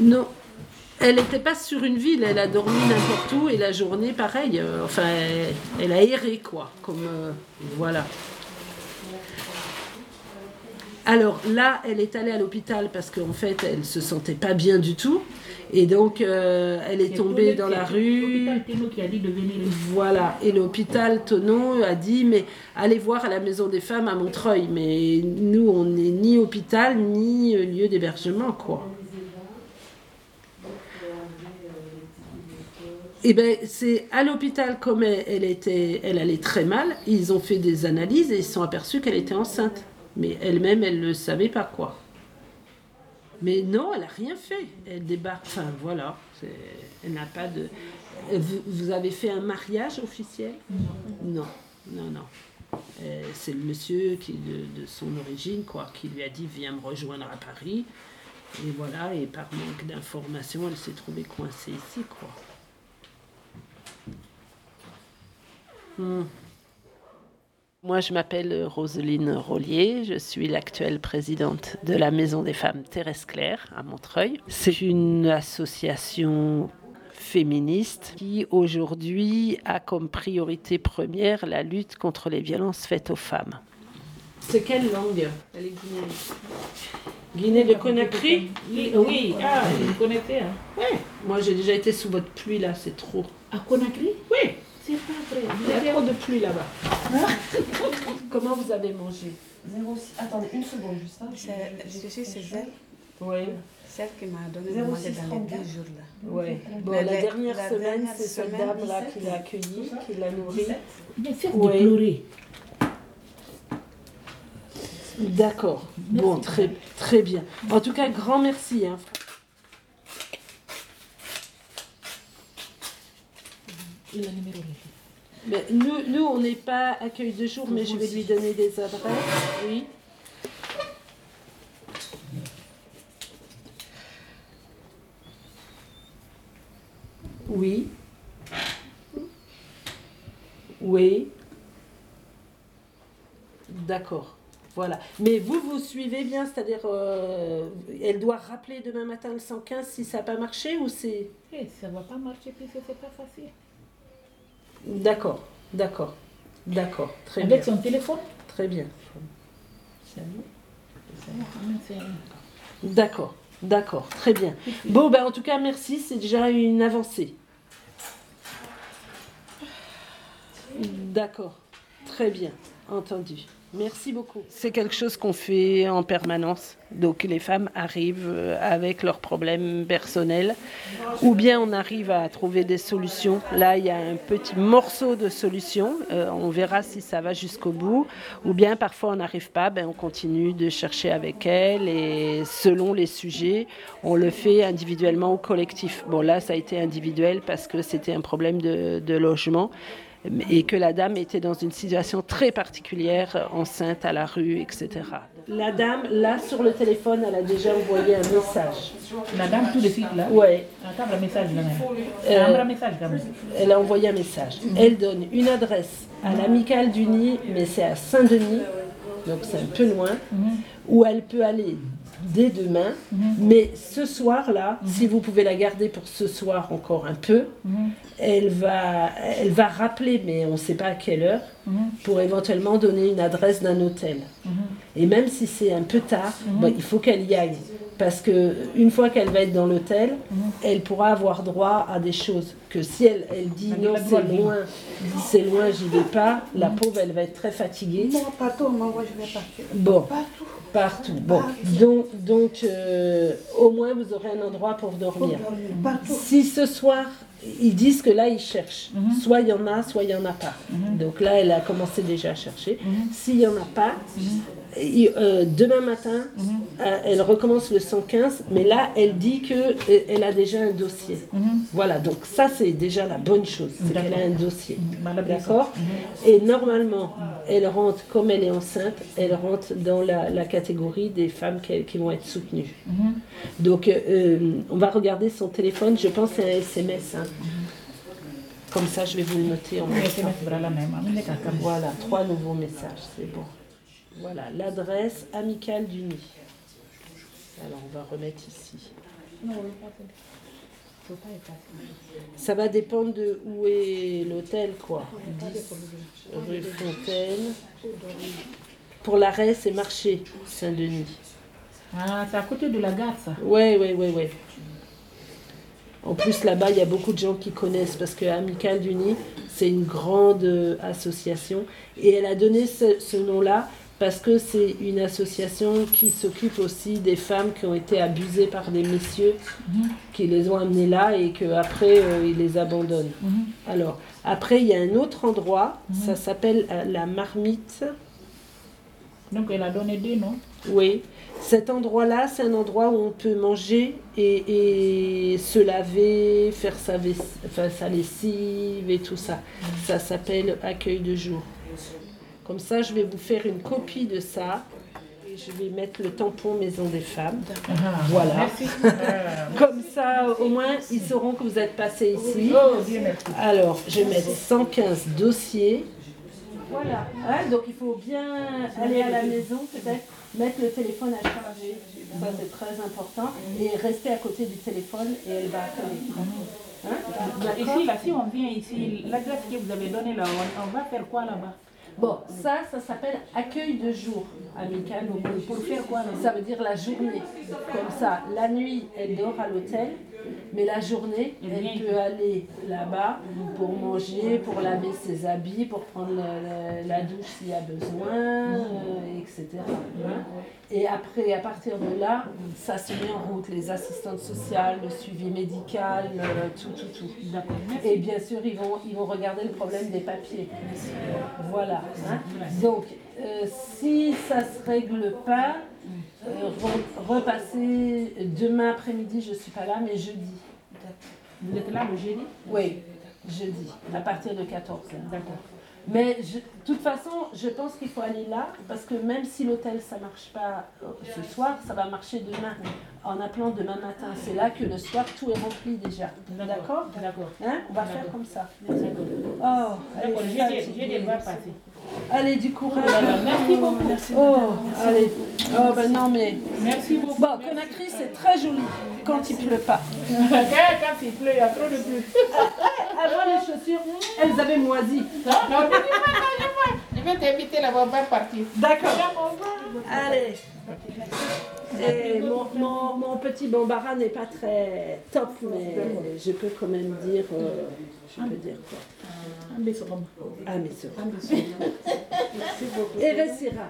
Non. Elle n'était pas sur une ville, elle a dormi n'importe où et la journée, pareil. euh, enfin, elle, elle a erré, quoi. Comme. euh, voilà. Alors là, elle est allée à l'hôpital parce qu'en fait, elle se sentait pas bien du tout. Et donc, euh, elle est tombée dans la rue. Qui a dit de venir. Voilà, et l'hôpital Tonon a dit, mais allez voir à la Maison des Femmes à Montreuil. Mais nous, on n'est ni hôpital, ni lieu d'hébergement, quoi. Et ben c'est à l'hôpital, comme elle, était, elle allait très mal, ils ont fait des analyses et ils se sont aperçus qu'elle était enceinte. Mais elle-même, elle ne savait pas, quoi. Mais non, elle n'a rien fait. Elle débarque. Enfin, voilà. Elle n'a pas de. Vous, vous avez fait un mariage officiel? Non, non, non. Euh, c'est le monsieur qui, de, de son origine, quoi, qui lui a dit Viens me rejoindre à Paris. Et voilà, et par manque d'informations, elle s'est trouvée coincée ici, quoi. Moi, je m'appelle Roselyne Rollier, je suis l'actuelle présidente de la Maison des femmes Thérèse Claire à Montreuil. C'est une association féministe qui aujourd'hui a comme priorité première la lutte contre les violences faites aux femmes. C'est quelle langue? Elle est guinéenne. Guinée de Conakry? Oui, oui. Ah, vous connaissez, hein. Oui. Moi, j'ai déjà été sous votre pluie là, c'est trop. À Conakry? Oui, C'est pas vrai. Vous il y a trop de pluie là-bas. Comment vous avez mangé 06. Attendez une seconde juste. hein. C'est- Je suis chez elle, Oui. celle qui m'a donné 06 de manger dans les 34. deux jours là. Ouais. Bon, la la- dernière la semaine, c'est cette dame-là 17, qui l'a accueillie, qui l'a nourrie. Mais faites Ouais. de pleurer. D'accord. Bon, très, très bien. En tout cas, grand merci. hein. Il a le numéro là. Mais nous, nous, on n'est pas accueil de jour, mais je vais lui donner des adresses. Oui. Oui. Oui. D'accord. Voilà. Mais vous, vous suivez bien, c'est-à-dire, euh, elle doit rappeler demain matin le 115 si ça n'a pas marché ou c'est... Eh, ça va pas marcher puisque c'est pas facile. D'accord, d'accord, d'accord, très Avec bien, son téléphone très bien. D'accord, d'accord, très bien. Bon, ben en tout cas, merci, c'est déjà une avancée. D'accord, très bien, entendu. Merci beaucoup. C'est quelque chose qu'on fait en permanence. Donc les femmes arrivent euh, avec leurs problèmes personnels ou bien on arrive à trouver des solutions. Là, il y a un petit morceau de solution. Euh, on verra si ça va jusqu'au bout. Ou bien parfois on n'arrive pas, ben, on continue de chercher avec elle et selon les sujets, on le fait individuellement ou collectif. Bon là, ça a été individuel parce que c'était un problème de logement et que la dame était dans une situation très particulière, enceinte à la rue, etc. La dame, là sur le téléphone, elle a déjà envoyé un message. La dame tout de suite là? Là. Euh, Un message quand même. elle a envoyé un message. Elle donne une adresse à l'amicale du Nid, mais c'est à Saint-Denis, donc c'est un peu loin, où elle peut aller dès demain. Mais ce soir-là, si vous pouvez la garder pour ce soir encore un peu, elle, va, elle va rappeler, mais on ne sait pas à quelle heure, pour éventuellement donner une adresse d'un hôtel. Et même si c'est un peu tard, bon, il faut qu'elle y aille. Parce que une fois qu'elle va être dans l'hôtel, elle pourra avoir droit à des choses que si elle, elle dit Elle non, c'est loin, c'est loin, j'y vais pas, la pauvre, elle va être très fatiguée. Moi, partout, moi, moi, je vais partir. Bon, Partout. Partout. Bon, donc, donc euh, au moins vous aurez un endroit pour dormir. Si ce soir, ils disent que là, ils cherchent. Soit il y en a, soit il n'y en a pas. Donc là, elle a commencé déjà à chercher. S'il n'y en a pas, et, euh, demain matin, euh, elle recommence le 115, mais là, elle dit qu'elle a déjà un dossier. Voilà, donc ça, c'est déjà la bonne chose, c'est qu'elle a un dossier. Madame D'accord Et normalement, elle rentre, comme elle est enceinte, elle rentre dans la, la catégorie des femmes qui, qui vont être soutenues. Donc, euh, on va regarder son téléphone, je pense que c'est un SMS. hein. Comme ça, je vais vous le noter en même temps. d'accord. Voilà, trois nouveaux messages, c'est bon. Voilà, l'adresse amicale du nid. Alors, on va remettre ici. Ça va dépendre de où est l'hôtel, quoi. 10 rue Fontaine. Pour l'arrêt, c'est marché, Saint-Denis. Ah, c'est à côté de la gare, ça. Ouais, ouais, ouais, ouais. En plus, là-bas, il y a beaucoup de gens qui connaissent parce que Amical du Nid, c'est une grande euh, association. Et elle a donné ce, ce nom-là parce que c'est une association qui s'occupe aussi des femmes qui ont été abusées par des messieurs qui les ont amenées là et qu'après, euh, ils les abandonnent. Alors, après, il y a un autre endroit, ça s'appelle euh, la marmite. Donc, elle a donné deux noms. Oui, cet endroit-là, c'est un endroit où on peut manger et, et se laver, faire sa, vais- enfin, sa lessive et tout ça. Ça s'appelle accueil de jour. Comme ça, je vais vous faire une copie de ça. Et je vais mettre le tampon Maison des femmes. Ah, Voilà. Merci. Ah. Comme ça, au moins, ils sauront que vous êtes passé ici. Oh. Alors, je vais mettre 115 dossiers. Voilà. Hein, donc, il faut bien aller à la maison, peut-être, mettre le téléphone à charger. Ça, c'est très important. Et rester à côté du téléphone et elle va appeler. Hein? D'accord Ici, là, si on vient ici, l'adresse que vous avez donnée là, on va faire quoi là-bas? Bon, ça, ça s'appelle accueil de jour amical. Donc, pour faire quoi Ça veut dire la journée. Comme ça, la nuit, elle dort à l'hôtel, mais la journée, elle peut aller là-bas pour manger, pour laver ses habits, pour prendre la, la- la douche s'il y a besoin, euh, etc. Et après, à partir de là, ça se met en route, les assistantes sociales, le suivi médical, euh, tout, tout, tout. Et bien sûr, ils vont, ils vont regarder le problème des papiers. Voilà. Hein. Donc, euh, si ça ne se règle pas, euh, re- repassez demain après-midi, je ne suis pas là, mais jeudi. Vous êtes là le jeudi? Oui, jeudi, à partir de 14h. D'accord. Mais je- de toute façon, je pense qu'il faut aller là, parce que même si l'hôtel ça marche pas euh, ce soir, ça va marcher demain, en appelant demain matin. C'est là que le soir, tout est rempli déjà. D'accord D'accord? Hein? On va faire comme ça. D'accord. Oh, allez, D'accord, fatiguée. jeudi, jeudi va passer. Allez, du courage. Merci beaucoup. Oh, allez. Oh, ben non, mais. Merci beaucoup. Bon, Conakry, c'est très joli quand il pleut pas. quand, il pleut, il y a trop de pluie. Avant, les chaussures, elles avaient moisi. Non, non, non, dis-moi. Je vais t'inviter là-bas, on va partir. D'accord. Allez. Et mon, mon, mon petit bambara n'est pas très top, mais je peux quand même dire. euh, je peux dire quoi. Un. Ah, mais ça. Et Ressira.